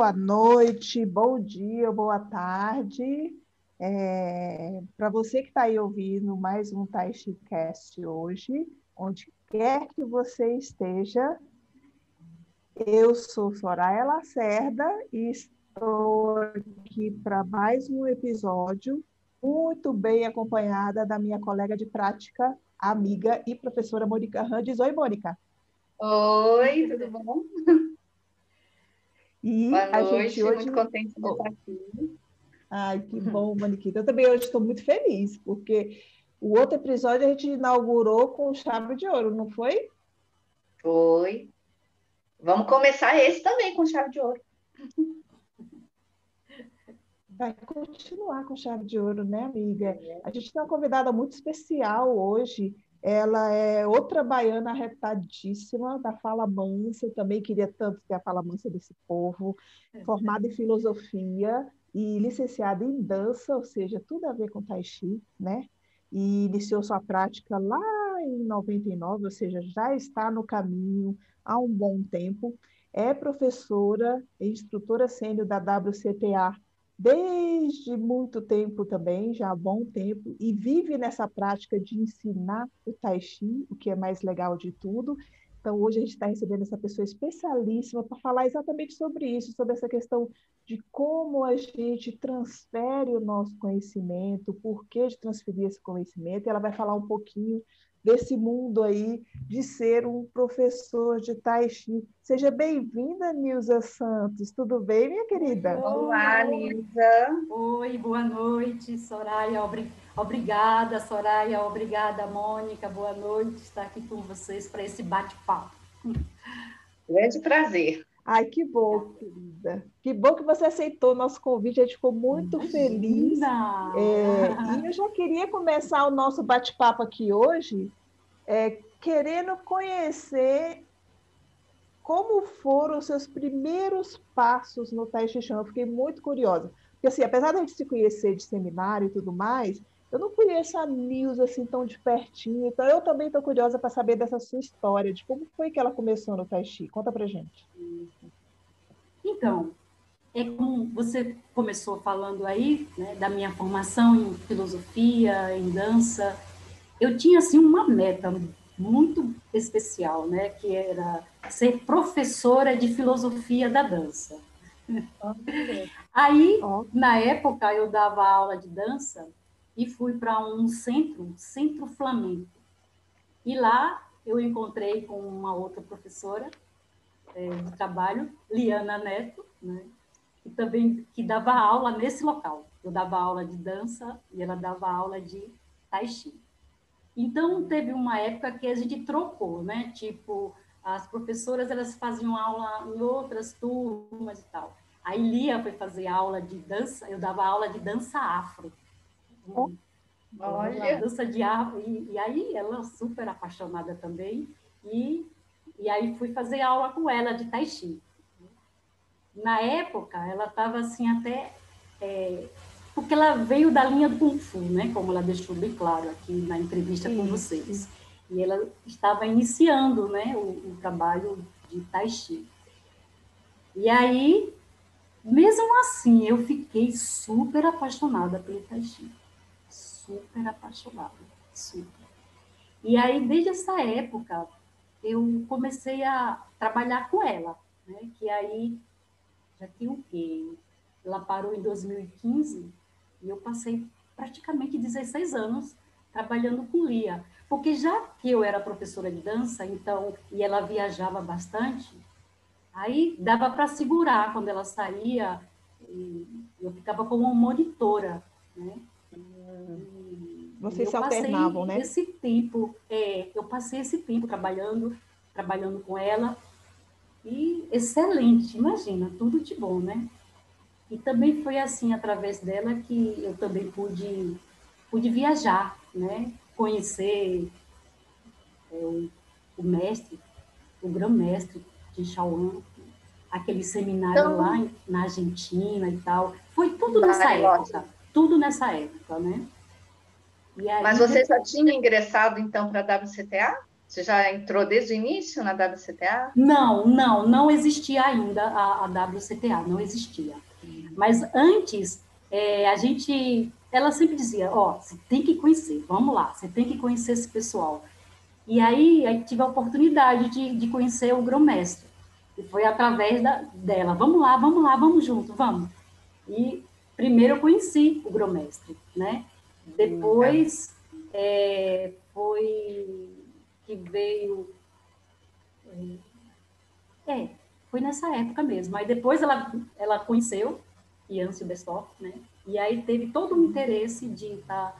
boa noite, bom dia, boa tarde. É, Para você que está aí ouvindo mais um Taishi Cast hoje, onde quer que você esteja, eu sou Soraya Lacerda e estou aqui para mais um episódio, muito bem acompanhada da minha colega de prática, amiga e professora Mônica Randes. Oi, Mônica. Oi, tudo bom? E Boa a noite, gente hoje. muito contente de estar aqui. Ai, que bom, Moniquita. Eu também hoje estou muito feliz, porque o outro episódio a gente inaugurou com chave de ouro, não foi? Foi. Vamos começar esse também com chave de ouro. Vai continuar com chave de ouro, né, amiga? A gente tem uma convidada muito especial hoje. Ela é outra baiana retadíssima, da fala mansa. Também queria tanto ter a fala mansa desse povo. Formada em filosofia e licenciada em dança, ou seja, tudo a ver com Tai Chi, né? E iniciou sua prática lá em 99, ou seja, já está no caminho há um bom tempo. É professora e instrutora sênior da WCTA desde muito tempo também, já há bom tempo, e vive nessa prática de ensinar o Tai Chi, o que é mais legal de tudo. Então, hoje a gente está recebendo essa pessoa especialíssima para falar exatamente sobre isso, sobre essa questão de como a gente transfere o nosso conhecimento, o porquê de transferir esse conhecimento. E ela vai falar um pouquinho desse mundo aí de ser um professor de Tai Chi. Seja bem-vinda, Nilza Santos. Tudo bem, minha querida? Olá, Nilza. Oi, boa noite, Soraya. Obrigada, Soraya. Obrigada, Mônica. Boa noite estar aqui com vocês para esse bate-papo. Grande prazer. Ai, que bom, querida. Que bom que você aceitou o nosso convite, a gente ficou muito Imagina. feliz. É, e eu já queria começar o nosso bate-papo aqui hoje, é, querendo conhecer como foram os seus primeiros passos no Tai Chi Chuan. Eu fiquei muito curiosa. Porque, assim, apesar de a gente se conhecer de seminário e tudo mais, eu não conheço a Nilza assim tão de pertinho. Então, eu também estou curiosa para saber dessa sua história, de como foi que ela começou no Tai Chi. Conta pra gente. Então, é como você começou falando aí, né, da minha formação em filosofia, em dança. Eu tinha, assim, uma meta muito especial, né, que era ser professora de filosofia da dança. Aí, na época, eu dava aula de dança e fui para um centro, Centro Flamengo. E lá eu encontrei com uma outra professora é, de trabalho, Liana Neto, né, que também que dava aula nesse local. Eu dava aula de dança e ela dava aula de tai chi. Então teve uma época que a gente trocou, né? Tipo, as professoras elas faziam aula em outras turmas e tal. Aí Lia foi fazer aula de dança, eu dava aula de dança afro. Oh, olha, dança de afro e, e aí ela super apaixonada também e e aí fui fazer aula com ela de tai chi. Na época, ela estava assim até... É, porque ela veio da linha do Kung Fu, né? Como ela deixou bem claro aqui na entrevista com vocês. E ela estava iniciando né, o, o trabalho de Tai Chi. E aí, mesmo assim, eu fiquei super apaixonada pelo Tai Chi. Super apaixonada, super. E aí, desde essa época, eu comecei a trabalhar com ela, né? que aí já tem o quê? Ela parou em 2015 e eu passei praticamente 16 anos trabalhando com Lia, porque já que eu era professora de dança, então e ela viajava bastante, aí dava para segurar quando ela saía, eu ficava como monitora, né? Vocês se alternavam, né? Esse tempo, é, eu passei esse tempo trabalhando, trabalhando com ela e excelente, imagina, tudo de bom, né? E também foi assim através dela que eu também pude pude viajar, né? Conhecer é, o, o, mestre, o grão-mestre de Shaoan, aquele seminário então, lá na Argentina e tal. Foi tudo nessa época, tudo nessa época, né? Aí, Mas você já tinha ingressado, então, para a WCTA? Você já entrou desde o início na WCTA? Não, não, não existia ainda a, a WCTA, não existia. Mas antes, é, a gente, ela sempre dizia, ó, oh, você tem que conhecer, vamos lá, você tem que conhecer esse pessoal. E aí, aí tive a oportunidade de, de conhecer o grão-mestre. E foi através da, dela, vamos lá, vamos lá, vamos junto, vamos. E primeiro eu conheci o grão-mestre, né? Depois é, foi que veio... É, foi nessa época mesmo. Aí depois ela, ela conheceu Ian Silberstoff, né? E aí teve todo o interesse de estar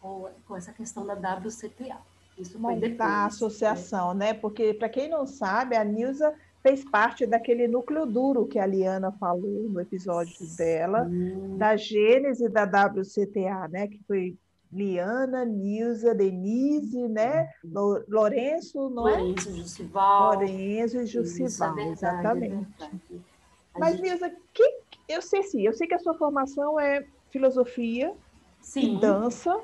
com, com essa questão da WCTA. Isso foi depois. a associação, né? né? Porque, para quem não sabe, a Nilza fez parte daquele núcleo duro que a Liana falou no episódio dela, da gênese da WCTA, né? Que foi Liana, Nilza, Denise, né? Lourenço, não é? Lourenço, Jussival. Lourenço e Jussival, é exatamente. É Mas, gente... Nilza, que, eu sei sim, eu sei que a sua formação é filosofia sim. e dança,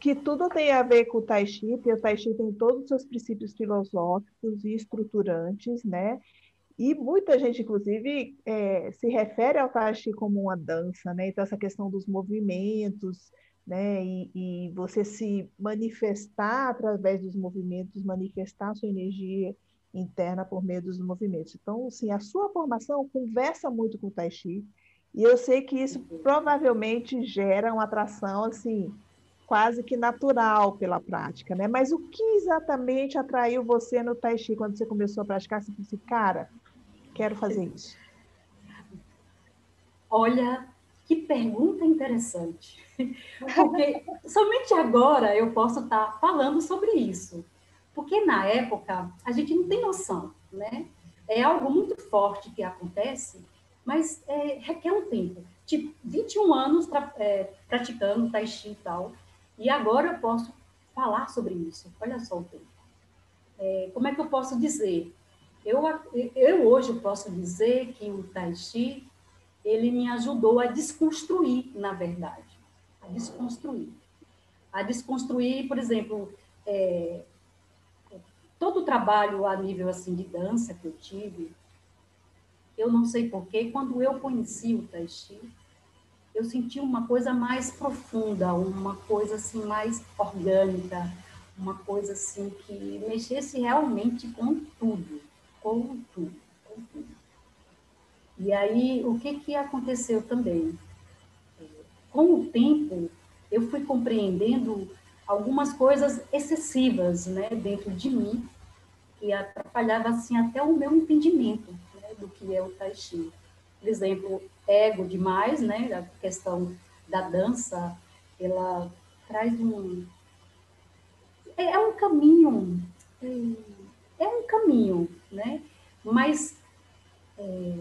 que tudo tem a ver com o Tai Chi, porque o Tai Chi tem todos os seus princípios filosóficos e estruturantes, né? E muita gente, inclusive, é, se refere ao Tai Chi como uma dança, né? Então, essa questão dos movimentos, né? E, e você se manifestar através dos movimentos, manifestar a sua energia interna por meio dos movimentos. Então, assim, a sua formação conversa muito com o Tai Chi, e eu sei que isso provavelmente gera uma atração, assim, quase que natural pela prática, né? Mas o que exatamente atraiu você no Tai Chi quando você começou a praticar? Você disse, cara, quero fazer isso. Olha, que pergunta interessante. Porque somente agora eu posso estar falando sobre isso. Porque na época a gente não tem noção, né? É algo muito forte que acontece, mas é, requer um tempo. Tipo, 21 anos pra, é, praticando Tai Chi e tal, e agora eu posso falar sobre isso. Olha só o tempo. É, como é que eu posso dizer? Eu, eu hoje posso dizer que o Tai Chi, ele me ajudou a desconstruir, na verdade. A desconstruir. A desconstruir, por exemplo, é, todo o trabalho a nível assim de dança que eu tive, eu não sei porquê, quando eu conheci o Tai Chi, eu senti uma coisa mais profunda, uma coisa assim mais orgânica, uma coisa assim que mexesse realmente com tudo, com tudo, com tudo. E aí, o que que aconteceu também? Com o tempo, eu fui compreendendo algumas coisas excessivas, né, dentro de mim, que atrapalhava assim até o meu entendimento né, do que é o tai chi. Por exemplo, ego demais, né? A questão da dança, ela traz um é, é um caminho, é, um caminho, né? Mas é,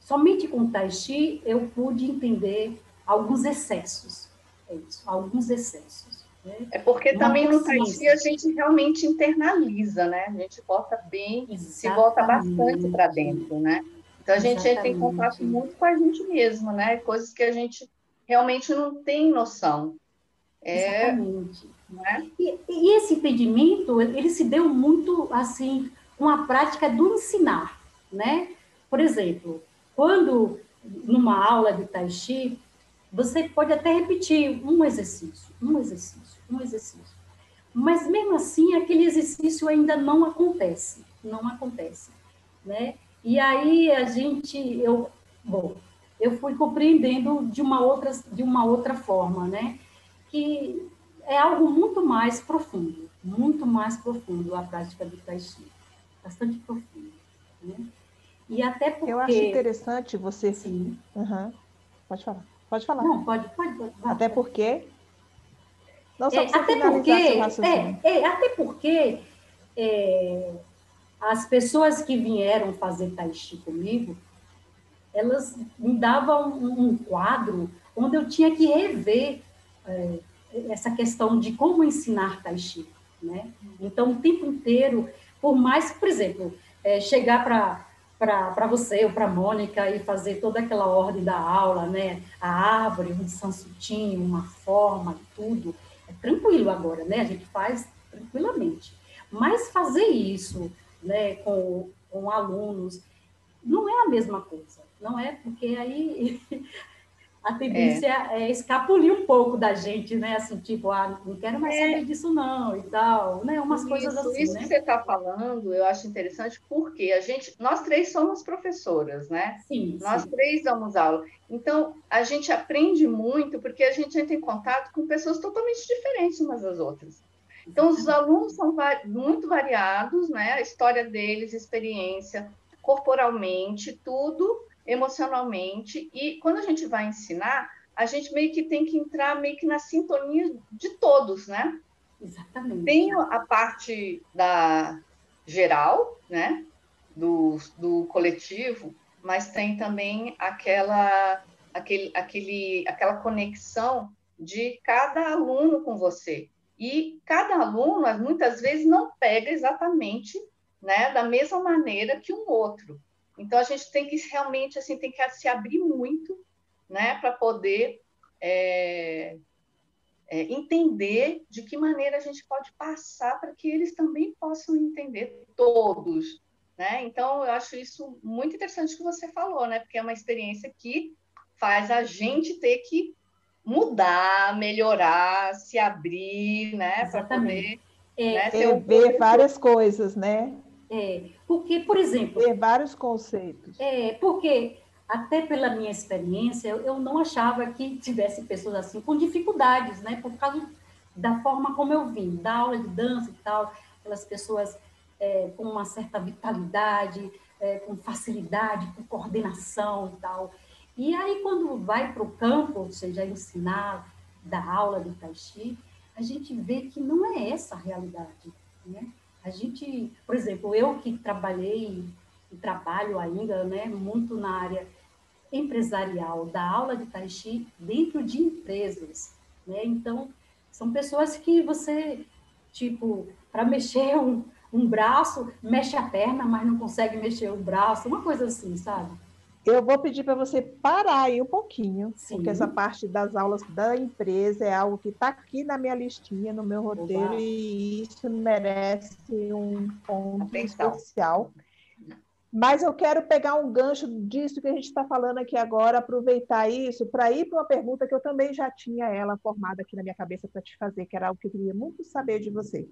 somente com Tai Chi eu pude entender alguns excessos, é isso, alguns excessos. Né? É porque também no Tai Chi a gente realmente internaliza, né? A gente bota bem, Exatamente. se volta bastante para dentro, né? Então a gente entra em contato muito com a gente mesmo, né? Coisas que a gente realmente não tem noção. É, Exatamente. Né? E, e, esse entendimento, ele se deu muito assim com a prática do ensinar, né? Por exemplo, quando numa aula de Tai Chi, você pode até repetir um exercício, um exercício, um exercício. Mas mesmo assim, aquele exercício ainda não acontece, não acontece, né? E aí a gente, eu, bom, eu fui compreendendo de uma outra, de uma outra forma, né? Que é algo muito mais profundo, muito mais profundo a prática do Tai Chi, bastante profundo, né? E até porque... Eu acho interessante você... Sim. Uhum. Pode falar. Pode falar. Não, pode, pode. pode até porque... Não, só é, até porque, é, é, até porque é, as pessoas que vieram fazer tai chi comigo, elas me davam um, um quadro onde eu tinha que rever é, essa questão de como ensinar tai chi, né? Então, o tempo inteiro, por mais, por exemplo, é, chegar para para você ou para Mônica e fazer toda aquela ordem da aula, né? A árvore, um sansutinho, uma forma, tudo. É tranquilo agora, né? A gente faz tranquilamente. Mas fazer isso né, com, com alunos não é a mesma coisa, não é? Porque aí a tendência é. é escapulir um pouco da gente, né? Assim, tipo, ah, não quero mais é. saber disso não e tal, né? Umas isso, coisas assim, Isso né? que você está falando, eu acho interessante, porque a gente, nós três somos professoras, né? Sim. Nós sim. três damos aula. Então, a gente aprende muito, porque a gente entra em contato com pessoas totalmente diferentes umas das outras. Então, os alunos são muito variados, né? A história deles, experiência, corporalmente, tudo emocionalmente, e quando a gente vai ensinar, a gente meio que tem que entrar meio que na sintonia de todos, né? Exatamente. Tem a parte da geral, né? Do, do coletivo, mas tem também aquela, aquele, aquele, aquela conexão de cada aluno com você. E cada aluno, muitas vezes, não pega exatamente né, da mesma maneira que um outro. Então a gente tem que realmente assim tem que se abrir muito, né, para poder é, é, entender de que maneira a gente pode passar para que eles também possam entender todos, né? Então eu acho isso muito interessante que você falou, né? Porque é uma experiência que faz a gente ter que mudar, melhorar, se abrir, né, para poder é, né, um ver várias coisas, né? É, porque, por exemplo. Ter vários conceitos. É, porque, até pela minha experiência, eu não achava que tivesse pessoas assim com dificuldades, né? Por causa da forma como eu vim, da aula de dança e tal, aquelas pessoas é, com uma certa vitalidade, é, com facilidade, com coordenação e tal. E aí, quando vai para o campo, ou seja, ensinar, da aula do Tai Chi, a gente vê que não é essa a realidade, né? A gente, por exemplo, eu que trabalhei e trabalho ainda, né, muito na área empresarial da aula de Tai Chi dentro de empresas, né? Então, são pessoas que você, tipo, para mexer um, um braço, mexe a perna, mas não consegue mexer o braço, uma coisa assim, sabe? Eu vou pedir para você parar aí um pouquinho, Sim. porque essa parte das aulas da empresa é algo que está aqui na minha listinha, no meu roteiro, Oba. e isso merece um ponto Atenção. especial. Mas eu quero pegar um gancho disso que a gente está falando aqui agora, aproveitar isso para ir para uma pergunta que eu também já tinha ela formada aqui na minha cabeça para te fazer, que era algo que eu queria muito saber de você.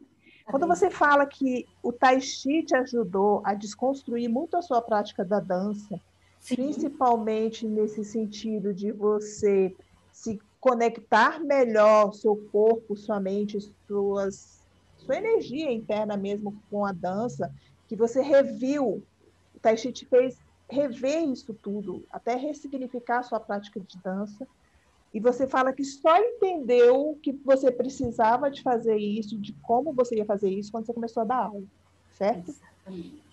Quando você fala que o Tai Chi te ajudou a desconstruir muito a sua prática da dança, Sim. principalmente nesse sentido de você se conectar melhor seu corpo, sua mente, suas, sua energia interna mesmo com a dança, que você reviu, o Tai Chi te fez rever isso tudo, até ressignificar a sua prática de dança. E você fala que só entendeu que você precisava de fazer isso, de como você ia fazer isso, quando você começou a dar aula, certo? Exatamente.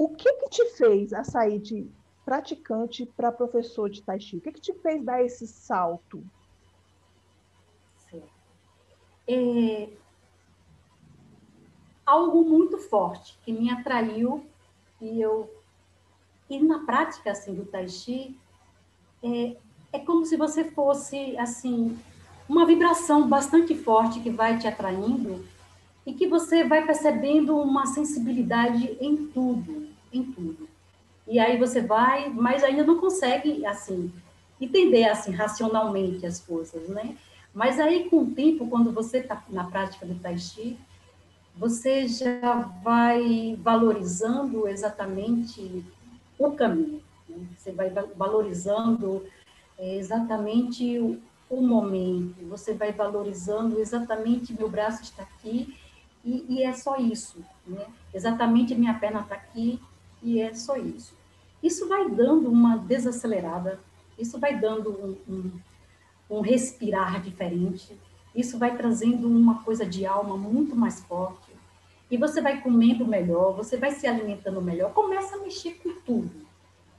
O que, que te fez a sair de praticante para professor de Tai Chi? O que, que te fez dar esse salto? É, algo muito forte que me atraiu e eu e na prática assim do Tai Chi é, é como se você fosse assim uma vibração bastante forte que vai te atraindo e que você vai percebendo uma sensibilidade em tudo, em tudo. E aí você vai, mas ainda não consegue, assim, entender, assim, racionalmente as coisas, né? Mas aí, com o tempo, quando você está na prática do Tai Chi, você já vai valorizando exatamente o caminho. Né? Você vai valorizando é, exatamente o, o, momento, você vai valorizando exatamente meu braço está aqui e, e é só isso. Né? Exatamente minha perna está aqui e é só isso. Isso vai dando uma desacelerada, isso vai dando um, um, um respirar diferente, isso vai trazendo uma coisa de alma muito mais forte. E você vai comendo melhor, você vai se alimentando melhor, começa a mexer com tudo.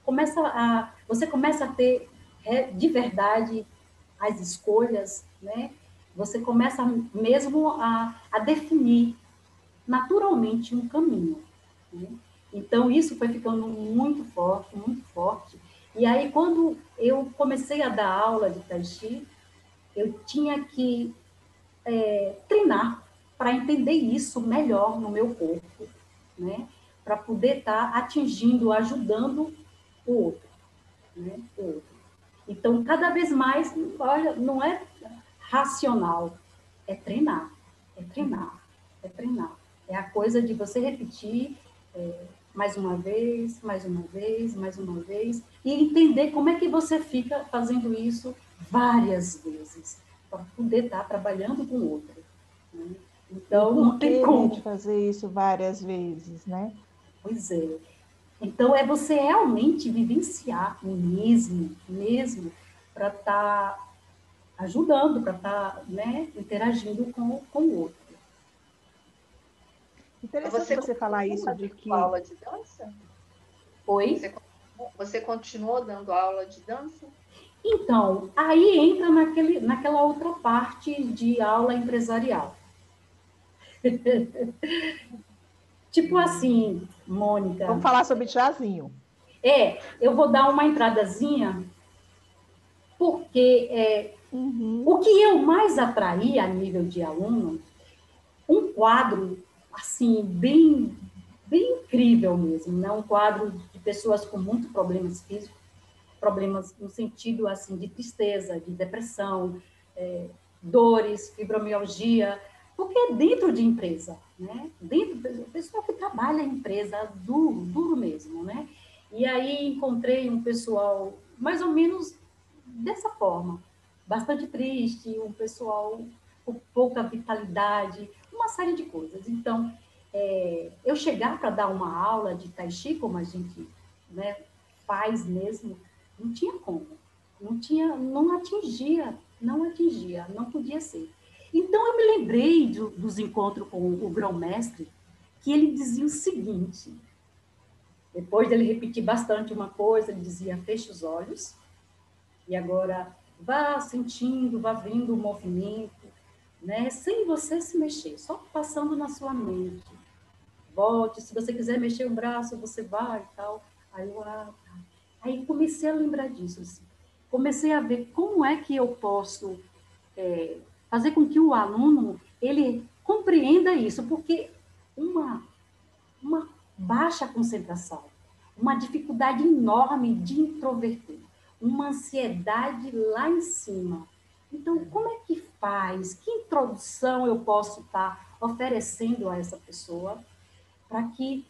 Começa a, você começa a ter é, de verdade as escolhas, né? Você começa mesmo a, a definir naturalmente um caminho. Né? Então, isso foi ficando muito forte, muito forte. E aí, quando eu comecei a dar aula de Tai Chi, eu tinha que é, treinar para entender isso melhor no meu corpo, né? Para poder estar tá atingindo, ajudando o outro, né? O outro. Então, cada vez mais, olha, não é racional, é treinar, é treinar, é treinar. É a coisa de você repetir é, mais uma vez, mais uma vez, mais uma vez, e entender como é que você fica fazendo isso várias vezes, para poder estar trabalhando com o outro. Né? Então, não tem como fazer isso várias vezes, né? Pois é. Então, é você realmente vivenciar mesmo, mesmo, para estar tá ajudando, para estar tá, né, interagindo com, com o outro. Interessante você, você falar isso de que... aula de dança? Oi? Você, você continuou dando aula de dança? Então, aí entra naquele, naquela outra parte de aula empresarial. tipo assim, Mônica. Vamos falar sobre chazinho. É, eu vou dar uma entradazinha, porque é, uhum. o que eu mais atraí a nível de aluno, um quadro assim bem bem incrível mesmo, né? Um quadro de pessoas com muitos problemas físicos, problemas no sentido assim de tristeza, de depressão, é, dores, fibromialgia, porque é dentro de empresa, né? Dentro do pessoal que trabalha em empresa, duro, duro mesmo, né? E aí encontrei um pessoal mais ou menos dessa forma, bastante triste, um pessoal com pouca vitalidade, uma série de coisas. Então, é, eu chegar para dar uma aula de Tai Chi, como a gente né, faz mesmo, não tinha como. Não tinha, não atingia, não atingia, não podia ser. Então, eu me lembrei do, dos encontros com o grão-mestre, que ele dizia o seguinte, depois dele repetir bastante uma coisa, ele dizia, feche os olhos, e agora vá sentindo, vá vendo o movimento, né? sem você se mexer, só passando na sua mente. Volte, se você quiser mexer o braço, você vai e tal. Aí eu, ah, tá. aí comecei a lembrar disso. Assim. Comecei a ver como é que eu posso é, fazer com que o aluno ele compreenda isso, porque uma, uma baixa concentração, uma dificuldade enorme de introverter, uma ansiedade lá em cima. Então, como é que Que introdução eu posso estar oferecendo a essa pessoa para que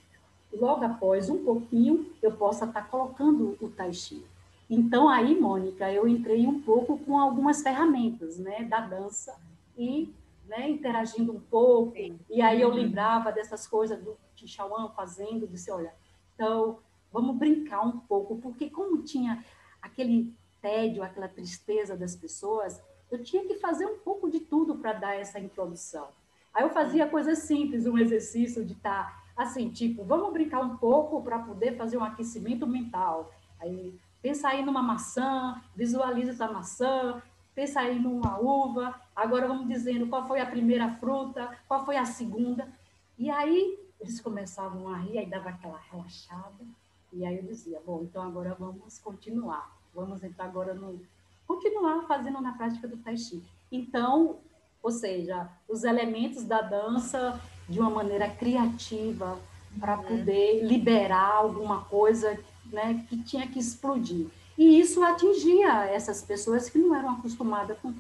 logo após um pouquinho eu possa estar colocando o tai chi? Então, aí, Mônica, eu entrei um pouco com algumas ferramentas né, da dança e né, interagindo um pouco. E aí eu uhum. lembrava dessas coisas do Tixauan fazendo, disse, olha, então vamos brincar um pouco, porque como tinha aquele tédio, aquela tristeza das pessoas, eu tinha que fazer um pouco de tudo para dar essa introdução. Aí eu fazia coisas simples, um exercício de estar tá, assim, tipo, vamos brincar um pouco para poder fazer um aquecimento mental. Aí Pensa aí numa maçã, visualiza essa maçã, pensa aí numa uva. Agora vamos dizendo qual foi a primeira fruta, qual foi a segunda. E aí eles começavam a rir, aí dava aquela relaxada. E aí eu dizia, bom, então agora vamos continuar. Vamos entrar agora no... Continuar fazendo na prática do Tai Chi. Então, ou seja, os elementos da dança de uma maneira criativa, para uhum. poder liberar alguma coisa né, que tinha que explodir. E isso atingia essas pessoas que não eram acostumadas com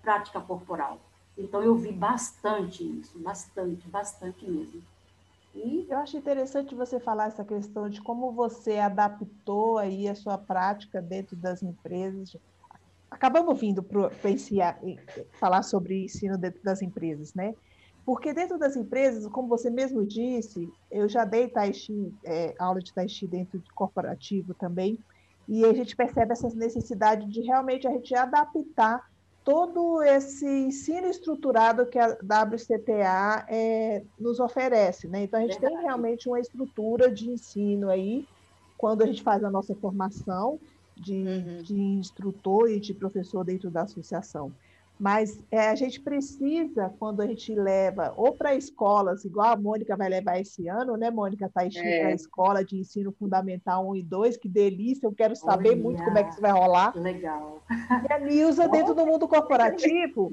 prática corporal. Então, eu vi bastante isso, bastante, bastante mesmo. E eu acho interessante você falar essa questão de como você adaptou aí a sua prática dentro das empresas. Acabamos vindo para falar sobre ensino dentro das empresas, né? Porque dentro das empresas, como você mesmo disse, eu já dei tai chi, é, aula de tai chi dentro de corporativo também, e a gente percebe essa necessidade de realmente a gente adaptar todo esse ensino estruturado que a WCTA é, nos oferece. Né? Então, a gente tem realmente uma estrutura de ensino aí, quando a gente faz a nossa formação de, uhum. de instrutor e de professor dentro da associação. Mas é, a gente precisa, quando a gente leva ou para escolas, igual a Mônica vai levar esse ano, né, Mônica Taixi, é. para a escola de ensino fundamental 1 e 2, que delícia, eu quero saber Olha, muito como é que isso vai rolar. Legal. E a Nilza, dentro do mundo corporativo,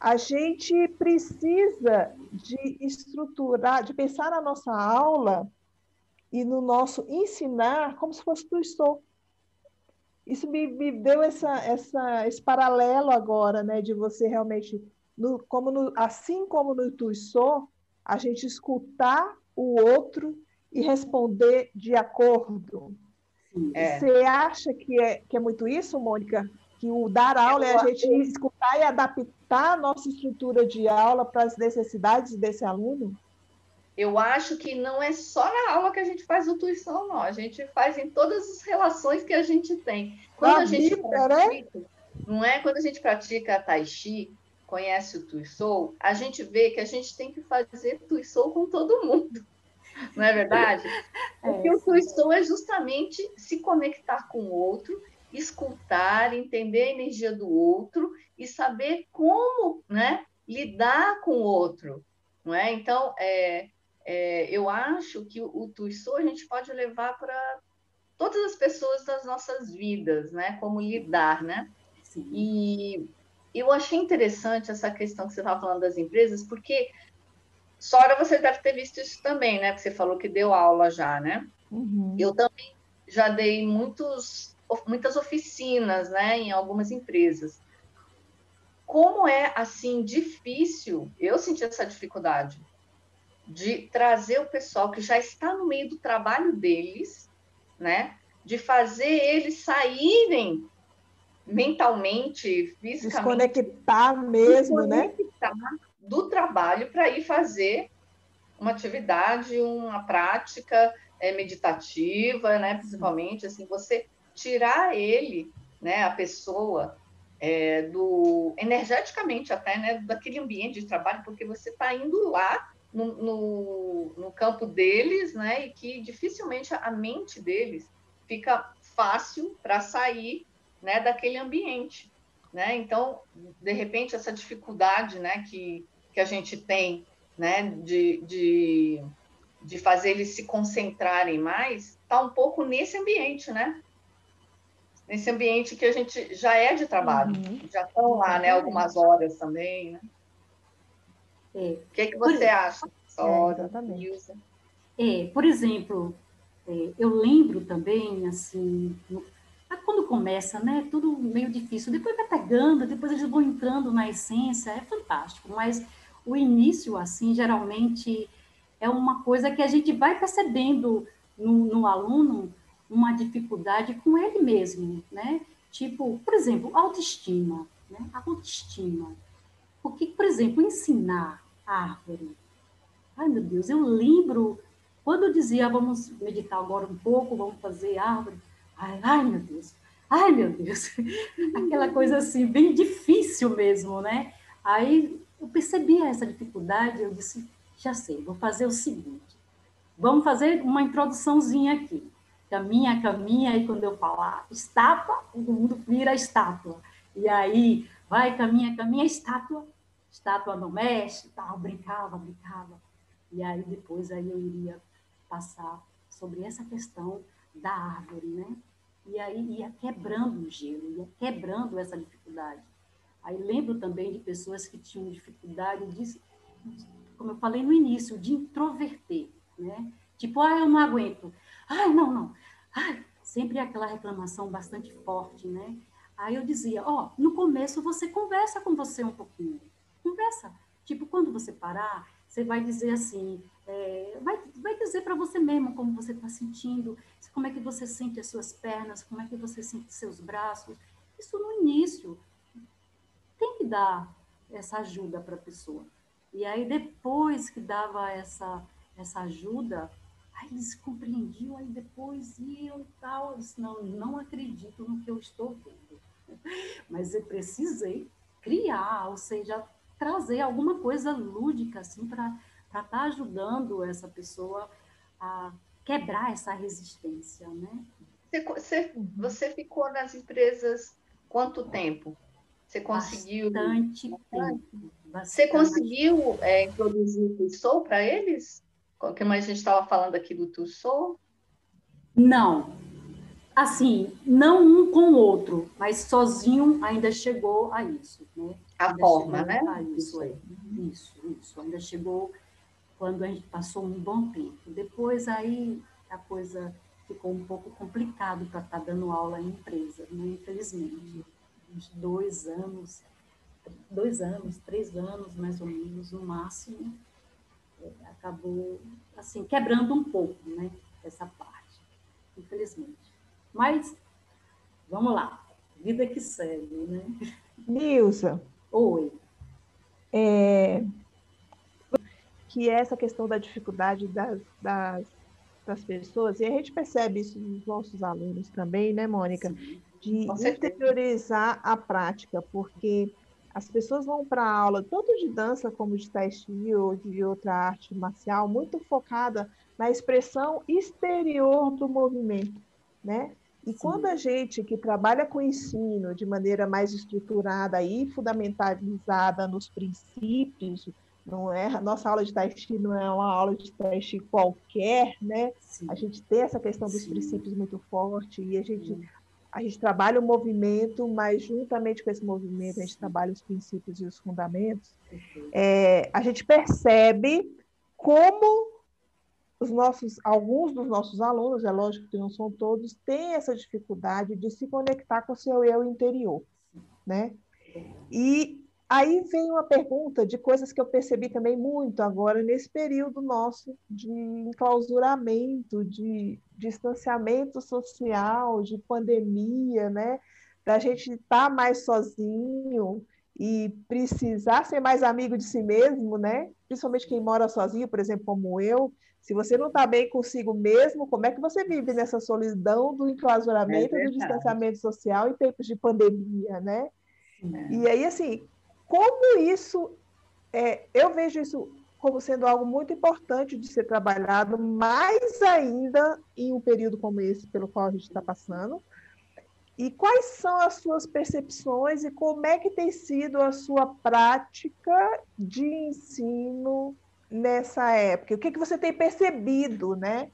a gente precisa de estruturar, de pensar na nossa aula e no nosso ensinar como se fosse estou. Isso me, me deu essa, essa, esse paralelo agora, né, de você realmente, no, como no, assim como no tu sou, a gente escutar o outro e responder de acordo. É. Você acha que é, que é muito isso, Mônica? Que o dar aula é a gente escutar e adaptar a nossa estrutura de aula para as necessidades desse aluno? Eu acho que não é só na aula que a gente faz intuição, não. A gente faz em todas as relações que a gente tem. Quando a gente vida, né? pratica, né? não é? Quando a gente pratica Tai Chi, conhece o Tuiçou, a gente vê que a gente tem que fazer Tuiçou com todo mundo. Não é verdade? É. Porque o Tuiçou é justamente se conectar com o outro, escutar, entender a energia do outro e saber como né, lidar com o outro. Não é? Então, é, é, eu acho que o, o Tuiçou a gente pode levar para todas as pessoas das nossas vidas, né? Como lidar, né? Sim. E eu achei interessante essa questão que você estava falando das empresas, porque Sora você deve ter visto isso também, né? Porque você falou que deu aula já, né? Uhum. Eu também já dei muitos, muitas oficinas, né? Em algumas empresas. Como é assim difícil? Eu senti essa dificuldade de trazer o pessoal que já está no meio do trabalho deles, né? De fazer eles saírem mentalmente, fisicamente. Desconectar mesmo, né? desconectar né? Do trabalho para ir fazer uma atividade, uma prática é, meditativa, né? Principalmente, assim, você tirar ele, né? A pessoa é, do energeticamente até, né? Daquele ambiente de trabalho, porque você está indo lá no, no, no, campo deles, né? E que dificilmente a mente deles fica fácil para sair, né? Daquele ambiente, né? Então, de repente, essa dificuldade, né? Que, que a gente tem, né? De, de, de fazer eles se concentrarem mais, está um pouco nesse ambiente, né? Nesse ambiente que a gente já é de trabalho, uhum. já estão lá, né? Algumas horas também, né? É. O que, é que você por... acha, Sora, é, é, por exemplo, é, eu lembro também, assim, no, quando começa, né, tudo meio difícil, depois vai pegando, depois eles vão entrando na essência, é fantástico, mas o início, assim, geralmente é uma coisa que a gente vai percebendo no, no aluno uma dificuldade com ele mesmo, né? Tipo, por exemplo, autoestima, né? A autoestima. Porque, por exemplo, ensinar árvore. Ai, meu Deus, eu lembro quando eu dizia, vamos meditar agora um pouco, vamos fazer árvore. Ai, ai meu Deus, ai, meu Deus. Aquela coisa assim, bem difícil mesmo, né? Aí eu percebi essa dificuldade, eu disse, já sei, vou fazer o seguinte, vamos fazer uma introduçãozinha aqui. Caminha, caminha, e quando eu falar estátua, todo mundo vira estátua. E aí, vai, caminha, caminha, estátua, estátua no mexe, tal, brincava, brincava. E aí depois aí eu iria passar sobre essa questão da árvore, né? E aí ia quebrando o gelo, ia quebrando essa dificuldade. Aí lembro também de pessoas que tinham dificuldade de, como eu falei no início, de introverter, né? Tipo, ah, eu não aguento. Ai, não, não. Ai, sempre aquela reclamação bastante forte, né? Aí eu dizia, ó, oh, no começo você conversa com você um pouquinho. Conversa. Tipo, quando você parar, você vai dizer assim, é, vai, vai dizer para você mesmo como você está sentindo, como é que você sente as suas pernas, como é que você sente seus braços. Isso no início. Tem que dar essa ajuda para a pessoa. E aí, depois que dava essa, essa ajuda, aí eles compreendiam, aí depois iam tal. Eu disse, não, não acredito no que eu estou vendo. Mas eu precisei criar, ou seja, trazer alguma coisa lúdica, assim, para estar tá ajudando essa pessoa a quebrar essa resistência, né? Você, você, uhum. você ficou nas empresas quanto tempo? Você conseguiu... Bastante tempo. Bastante. Você conseguiu é, introduzir o Tussou para eles? Mais a gente estava falando aqui do Tussou? Não. Assim, não um com o outro, mas sozinho ainda chegou a isso, né? A ainda forma, né? A isso, é. isso, isso. Ainda chegou quando a gente passou um bom tempo. Depois aí a coisa ficou um pouco complicado para estar tá dando aula em empresa, né? infelizmente. Uns dois anos, dois anos, três anos mais ou menos, no máximo, acabou assim quebrando um pouco, né? Essa parte, infelizmente. Mas, vamos lá, vida que segue, né? Nilza. Oi. É, que é essa questão da dificuldade das, das, das, pessoas, e a gente percebe isso nos nossos alunos também, né, Mônica? Sim, de interiorizar a prática, porque as pessoas vão para a aula, tanto de dança como de tai chi ou de outra arte marcial, muito focada na expressão exterior do movimento, né? E Sim. quando a gente que trabalha com ensino de maneira mais estruturada e fundamentalizada nos princípios, não é a nossa aula de tai chi não é uma aula de tai chi qualquer, né? Sim. A gente tem essa questão dos Sim. princípios muito forte e a gente a gente trabalha o movimento, mas juntamente com esse movimento a gente trabalha os princípios e os fundamentos. É, a gente percebe como os nossos, alguns dos nossos alunos, é lógico que não são todos, têm essa dificuldade de se conectar com o seu eu interior, né? E aí vem uma pergunta de coisas que eu percebi também muito agora nesse período nosso de enclausuramento, de distanciamento social, de pandemia, né? Da gente estar tá mais sozinho e precisar ser mais amigo de si mesmo, né? Principalmente quem mora sozinho, por exemplo, como eu, se você não está bem consigo mesmo, como é que você vive nessa solidão do enclausuramento, é do distanciamento social em tempos de pandemia, né? É. E aí, assim, como isso, é, eu vejo isso como sendo algo muito importante de ser trabalhado, mais ainda em um período como esse pelo qual a gente está passando. E quais são as suas percepções e como é que tem sido a sua prática de ensino nessa época? O que, que você tem percebido, né?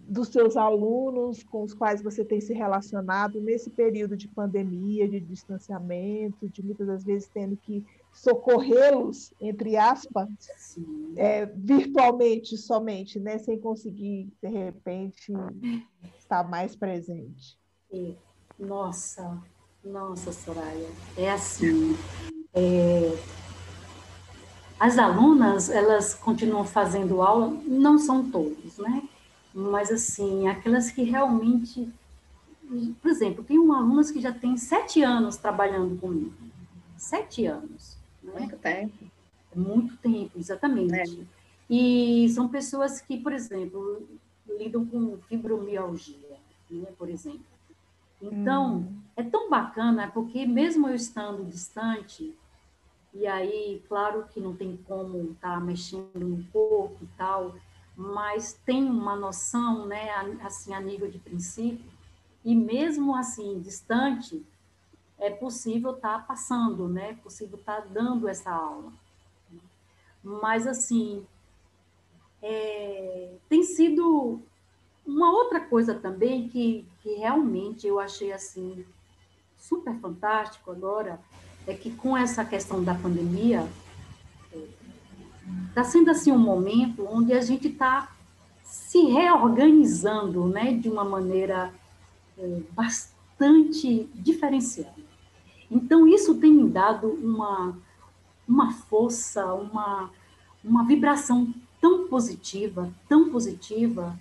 Dos seus alunos com os quais você tem se relacionado nesse período de pandemia, de distanciamento, de muitas das vezes tendo que socorrê-los, entre aspas, é, virtualmente somente, né? sem conseguir, de repente, estar mais presente. Nossa, nossa, Soraya, é assim. É, as alunas, elas continuam fazendo aula, não são todos, né? Mas, assim, aquelas que realmente... Por exemplo, tem uma alunas que já tem sete anos trabalhando comigo. Sete anos. Né? Muito tempo. Muito tempo, exatamente. É. E são pessoas que, por exemplo, lidam com fibromialgia, né, por exemplo. Então, hum. é tão bacana, porque mesmo eu estando distante, e aí, claro que não tem como estar tá mexendo no corpo e tal, mas tem uma noção, né, assim, a nível de princípio, e mesmo assim, distante, é possível estar tá passando, né, é possível estar tá dando essa aula. Mas, assim, é, tem sido uma outra coisa também que, que realmente eu achei, assim, super fantástico agora, é que com essa questão da pandemia, está sendo assim um momento onde a gente está se reorganizando, né, de uma maneira é, bastante diferenciada. Então isso tem me dado uma uma força, uma uma vibração tão positiva, tão positiva,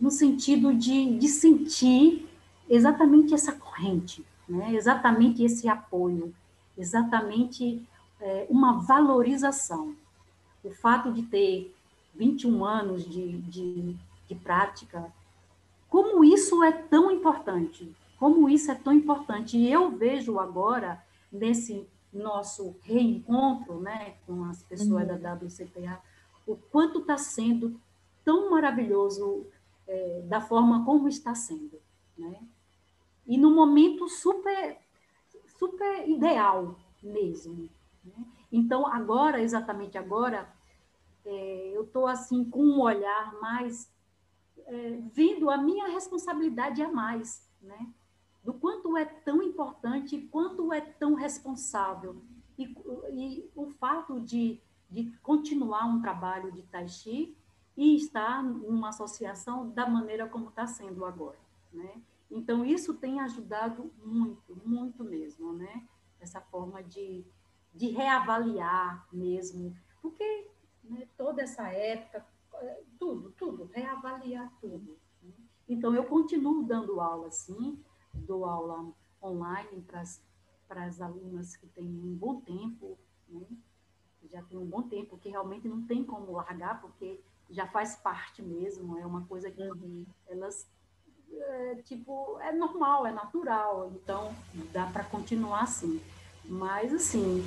no sentido de, de sentir exatamente essa corrente, né? exatamente esse apoio, exatamente é, uma valorização. O fato de ter 21 anos de, de, de prática, como isso é tão importante, como isso é tão importante. E eu vejo agora, nesse nosso reencontro né, com as pessoas uhum. da WCPA, o quanto está sendo tão maravilhoso é, da forma como está sendo. Né? E no momento super super ideal mesmo. Né? Então, agora, exatamente agora, é, eu estou assim com um olhar mais é, vendo a minha responsabilidade a mais, né? Do quanto é tão importante, quanto é tão responsável. E, e o fato de, de continuar um trabalho de Tai Chi e estar numa associação da maneira como está sendo agora, né? Então, isso tem ajudado muito, muito mesmo, né? Essa forma de, de reavaliar mesmo, porque né, toda essa época, é, tudo, tudo, reavaliar tudo. Né? Então, eu continuo dando aula, sim, dou aula online para as alunas que têm um bom tempo, né? já tem um bom tempo, que realmente não tem como largar, porque já faz parte mesmo, é uma coisa que uhum. elas é, tipo, é normal, é natural, então dá para continuar assim. Mas assim,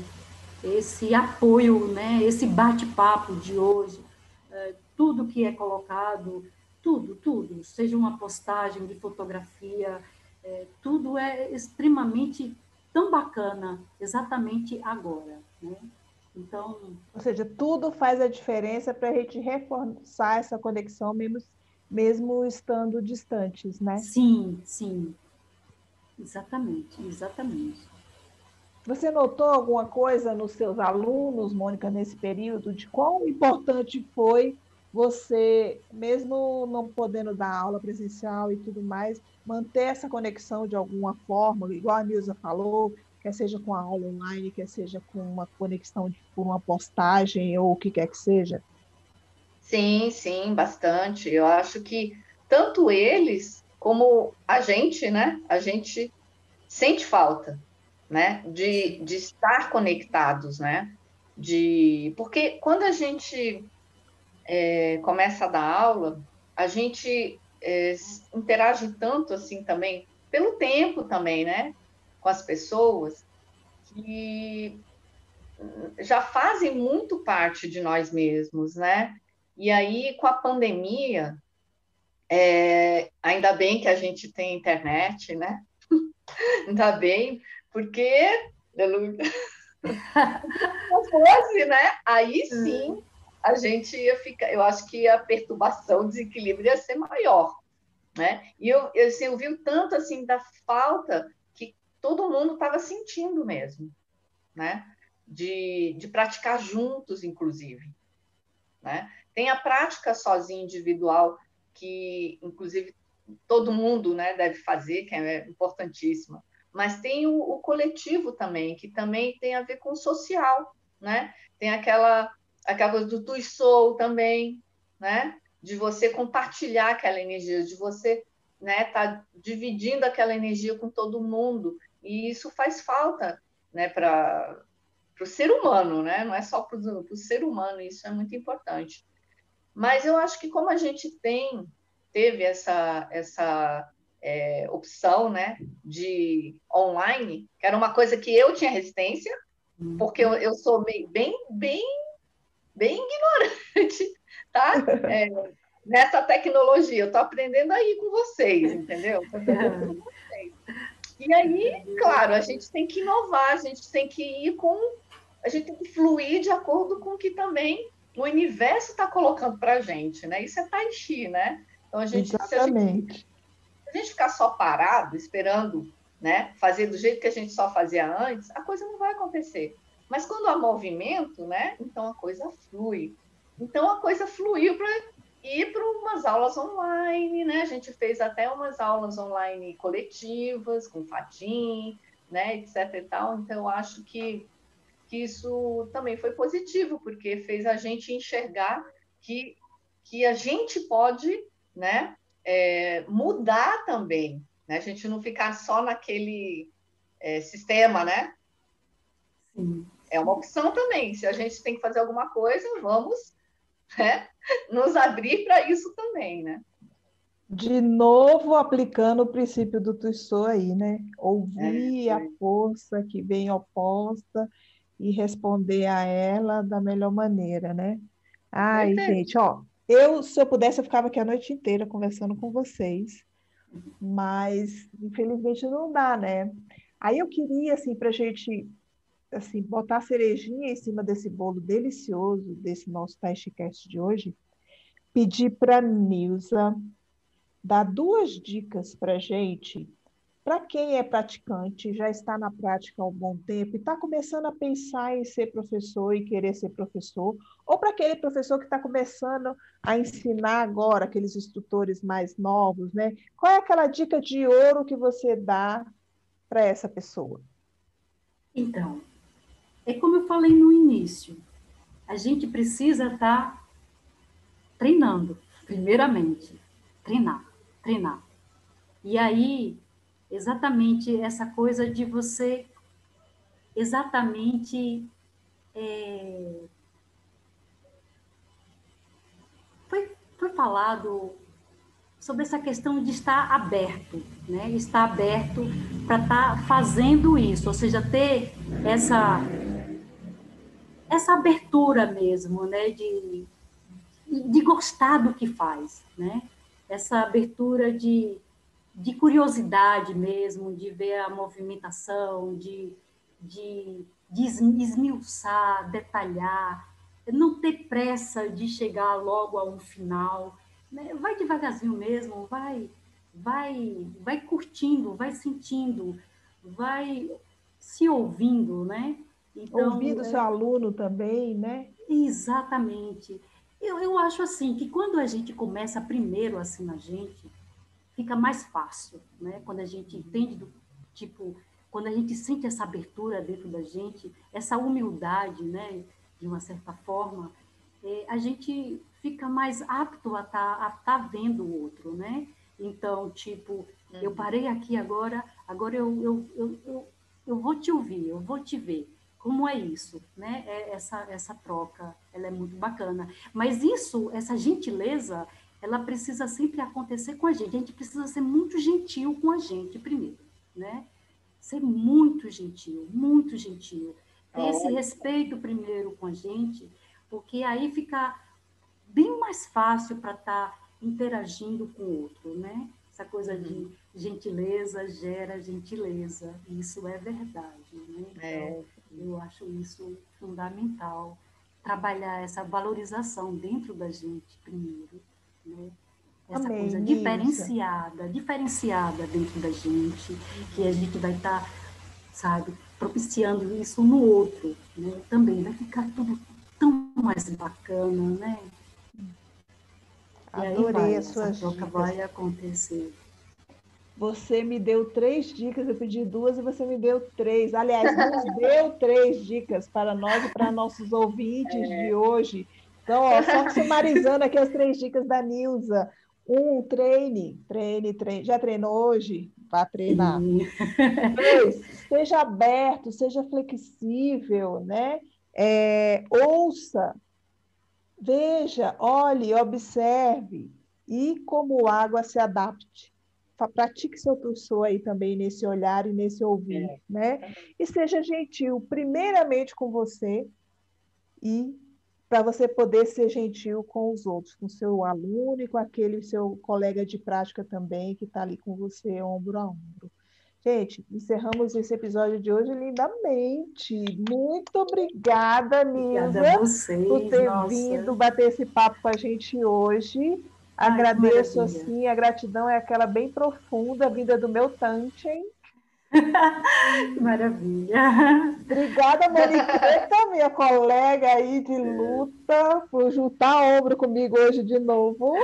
esse apoio, né, esse bate-papo de hoje, é, tudo que é colocado, tudo, tudo, seja uma postagem de fotografia, é, tudo é extremamente tão bacana exatamente agora, né? Então, ou seja, tudo faz a diferença para a gente reforçar essa conexão mesmo mesmo estando distantes, né? Sim, sim. Exatamente, exatamente. Você notou alguma coisa nos seus alunos, Mônica, nesse período, de quão importante foi você, mesmo não podendo dar aula presencial e tudo mais, manter essa conexão de alguma forma, igual a Nilza falou, quer seja com a aula online, quer seja com uma conexão de, por uma postagem ou o que quer que seja? Sim, sim, bastante. Eu acho que tanto eles como a gente, né? A gente sente falta, né? De, de estar conectados, né? De porque quando a gente é, começa a dar aula, a gente é, interage tanto assim também pelo tempo também, né? Com as pessoas que já fazem muito parte de nós mesmos, né? E aí, com a pandemia, é, ainda bem que a gente tem internet, né? ainda bem, porque se fosse, né? Aí sim a gente ia ficar, eu acho que a perturbação, o desequilíbrio ia ser maior, né? E eu, eu, assim, eu vi tanto assim da falta que todo mundo estava sentindo mesmo, né? De, de praticar juntos, inclusive, né? Tem a prática sozinha individual, que inclusive todo mundo né, deve fazer, que é importantíssima. Mas tem o, o coletivo também, que também tem a ver com o social, né? Tem aquela, aquela coisa do tu sou também, né? De você compartilhar aquela energia, de você né, tá dividindo aquela energia com todo mundo. E isso faz falta né, para o ser humano, né? não é só para o ser humano, isso é muito importante. Mas eu acho que como a gente tem, teve essa, essa é, opção né, de online, que era uma coisa que eu tinha resistência, porque eu, eu sou bem, bem, bem ignorante, tá? É, nessa tecnologia, eu estou aprendendo aí com vocês, entendeu? Com vocês. E aí, claro, a gente tem que inovar, a gente tem que ir com, a gente tem que fluir de acordo com o que também o universo está colocando para a gente, né? Isso é tai chi, né? Então, a gente, Exatamente. Se a gente, se a gente ficar só parado, esperando, né? Fazer do jeito que a gente só fazia antes, a coisa não vai acontecer. Mas quando há movimento, né? Então a coisa flui. Então a coisa fluiu para ir para umas aulas online, né? A gente fez até umas aulas online coletivas, com Fatim, né? Etc e tal. Então eu acho que que isso também foi positivo, porque fez a gente enxergar que, que a gente pode né, é, mudar também, né? a gente não ficar só naquele é, sistema, né? Sim. É uma opção também. Se a gente tem que fazer alguma coisa, vamos né, nos abrir para isso também, né? De novo aplicando o princípio do Tussou aí, né? Ouvir é, a força que vem oposta e responder a ela da melhor maneira, né? Ai, gente, ó, eu, se eu pudesse, eu ficava aqui a noite inteira conversando com vocês, mas infelizmente não dá, né? Aí eu queria, assim, para a gente assim, botar a cerejinha em cima desse bolo delicioso, desse nosso TaichiCast de hoje, pedir para a Nilza dar duas dicas para gente para quem é praticante, já está na prática há um bom tempo e está começando a pensar em ser professor e querer ser professor, ou para aquele professor que está começando a ensinar agora, aqueles instrutores mais novos, né? Qual é aquela dica de ouro que você dá para essa pessoa? Então, é como eu falei no início, a gente precisa estar tá treinando, primeiramente, treinar, treinar. E aí exatamente essa coisa de você exatamente é, foi, foi falado sobre essa questão de estar aberto, né? Estar aberto para estar tá fazendo isso, ou seja, ter essa essa abertura mesmo, né? De, de gostar do que faz, né? Essa abertura de de curiosidade mesmo, de ver a movimentação, de, de, de esmiuçar, detalhar, não ter pressa de chegar logo a um final. Né? Vai devagarzinho mesmo, vai, vai, vai curtindo, vai sentindo, vai se ouvindo, né? Então, ouvindo é... seu aluno também, né? Exatamente. Eu, eu acho assim que quando a gente começa primeiro assim na gente, fica mais fácil, né? Quando a gente entende do tipo, quando a gente sente essa abertura dentro da gente, essa humildade, né? De uma certa forma, é, a gente fica mais apto a estar tá, tá vendo o outro, né? Então, tipo, eu uhum. parei aqui agora, agora eu, eu, eu, eu, eu vou te ouvir, eu vou te ver. Como é isso, né? É essa, essa troca, ela é muito bacana. Mas isso, essa gentileza, ela precisa sempre acontecer com a gente. A gente precisa ser muito gentil com a gente primeiro, né? Ser muito gentil, muito gentil. Ter esse respeito primeiro com a gente, porque aí fica bem mais fácil para estar tá interagindo com o outro, né? Essa coisa de uhum. gentileza gera gentileza, isso é verdade, né? É. Então, eu acho isso fundamental, trabalhar essa valorização dentro da gente primeiro né? Essa Amém, coisa diferenciada, diferenciada dentro da gente, que a gente vai estar, tá, sabe, propiciando isso no outro, né? Também vai ficar tudo tão mais bacana, né? Adorei e aí vai, as suas troca dicas. vai acontecer. Você me deu três dicas, eu pedi duas e você me deu três. Aliás, nos deu três dicas para nós e para nossos ouvintes é. de hoje. Então, ó, só sumarizando aqui as três dicas da Nilza. Um, treine, treine, treine. Já treinou hoje? Vá treinar. Dois, seja aberto, seja flexível, né? É, ouça, veja, olhe, observe e como água se adapte. Pratique seu tussô aí também nesse olhar e nesse ouvir, é. né? E seja gentil, primeiramente com você e para você poder ser gentil com os outros, com seu aluno e com aquele seu colega de prática também, que está ali com você ombro a ombro. Gente, encerramos esse episódio de hoje lindamente. Muito obrigada, Nilza, por ter Nossa. vindo bater esse papo com a gente hoje. Ai, Agradeço, assim, a gratidão é aquela bem profunda, vinda do meu Tanchen, Maravilha. Obrigada, Moniqueta, minha colega aí de luta, por juntar ombro comigo hoje de novo.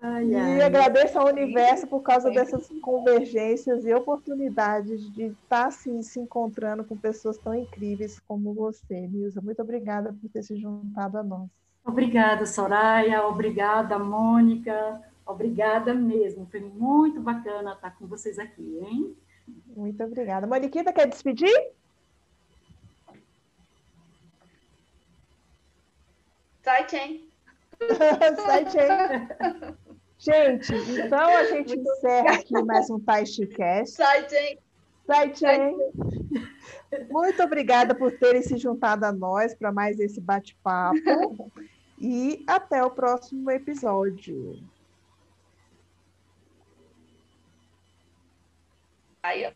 Ai, e ai. agradeço ao universo por causa dessas convergências e oportunidades de estar assim, se encontrando com pessoas tão incríveis como você, Nilza. Muito obrigada por ter se juntado a nós. Obrigada, Soraya. Obrigada, Mônica. Obrigada mesmo, foi muito bacana estar com vocês aqui, hein? Muito obrigada. Moniquita, quer despedir? Sai, Chen. Sai, Chen. Gente, então a gente muito encerra aqui mais um TaichiCast. Sai, Chen. Sai, Chen. Muito obrigada por terem se juntado a nós para mais esse bate-papo. E até o próximo episódio. Aí, ó.